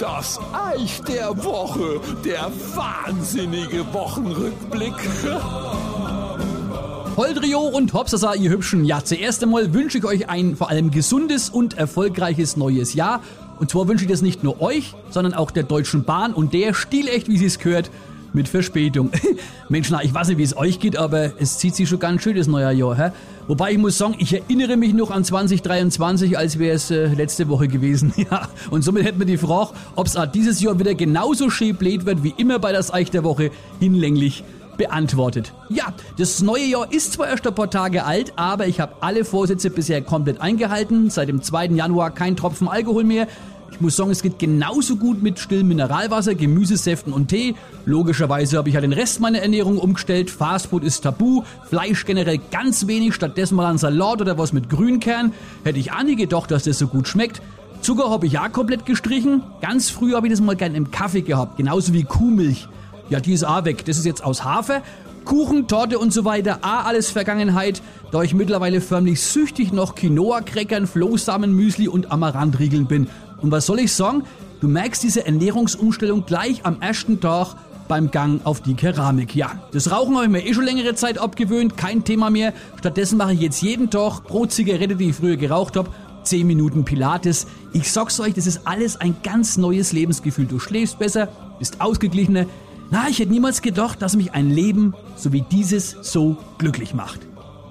Das Eich der Woche, der wahnsinnige Wochenrückblick. Holdrio und Hopsasa, ihr Hübschen. Ja, zuerst einmal wünsche ich euch ein vor allem gesundes und erfolgreiches neues Jahr. Und zwar wünsche ich das nicht nur euch, sondern auch der Deutschen Bahn und der stilecht, wie sie es gehört, mit Verspätung. Mensch, na, ich weiß nicht, wie es euch geht, aber es zieht sich schon ganz schön das neue Jahr, hä? Wobei ich muss sagen, ich erinnere mich noch an 2023, als wäre es äh, letzte Woche gewesen. Ja, und somit hätten wir die Frage, ob es dieses Jahr wieder genauso schön blöd wird wie immer bei das Eich der Woche hinlänglich beantwortet. Ja, das neue Jahr ist zwar erst ein paar Tage alt, aber ich habe alle Vorsätze bisher komplett eingehalten. Seit dem 2. Januar kein Tropfen Alkohol mehr. Ich muss sagen, es geht genauso gut mit stillem Mineralwasser, Gemüsesäften und Tee. Logischerweise habe ich ja den Rest meiner Ernährung umgestellt. Fastfood ist tabu, Fleisch generell ganz wenig, stattdessen mal ein Salat oder was mit Grünkern. Hätte ich auch nie gedacht, dass das so gut schmeckt. Zucker habe ich ja komplett gestrichen. Ganz früh habe ich das mal gern im Kaffee gehabt, genauso wie Kuhmilch. Ja, die ist auch weg. Das ist jetzt aus Hafer. Kuchen, Torte und so weiter, ah, alles Vergangenheit, da ich mittlerweile förmlich süchtig nach Quinoa-Crackern, Flohsamen-Müsli und Amarantriegeln bin. Und was soll ich sagen? Du merkst diese Ernährungsumstellung gleich am ersten Tag beim Gang auf die Keramik. Ja, das Rauchen habe ich mir eh schon längere Zeit abgewöhnt, kein Thema mehr. Stattdessen mache ich jetzt jeden Tag pro Zigarette, die ich früher geraucht habe, 10 Minuten Pilates. Ich sag's euch, das ist alles ein ganz neues Lebensgefühl. Du schläfst besser, bist ausgeglichener, na, ich hätte niemals gedacht, dass mich ein Leben so wie dieses so glücklich macht.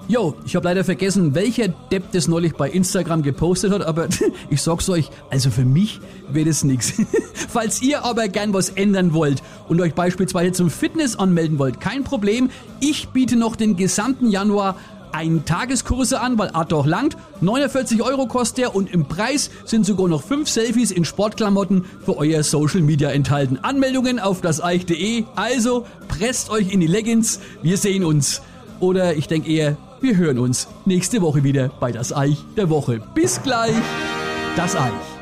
Jo, ich habe leider vergessen, welcher Depp das neulich bei Instagram gepostet hat, aber ich sag's euch, also für mich wäre das nix. Falls ihr aber gern was ändern wollt und euch beispielsweise zum Fitness anmelden wollt, kein Problem. Ich biete noch den gesamten Januar einen Tageskurse an, weil Art doch langt. 49 Euro kostet der und im Preis sind sogar noch 5 Selfies in Sportklamotten für euer Social Media enthalten. Anmeldungen auf das eich.de. Also presst euch in die Leggings. Wir sehen uns. Oder ich denke eher, wir hören uns nächste Woche wieder bei das Eich der Woche. Bis gleich. Das Eich.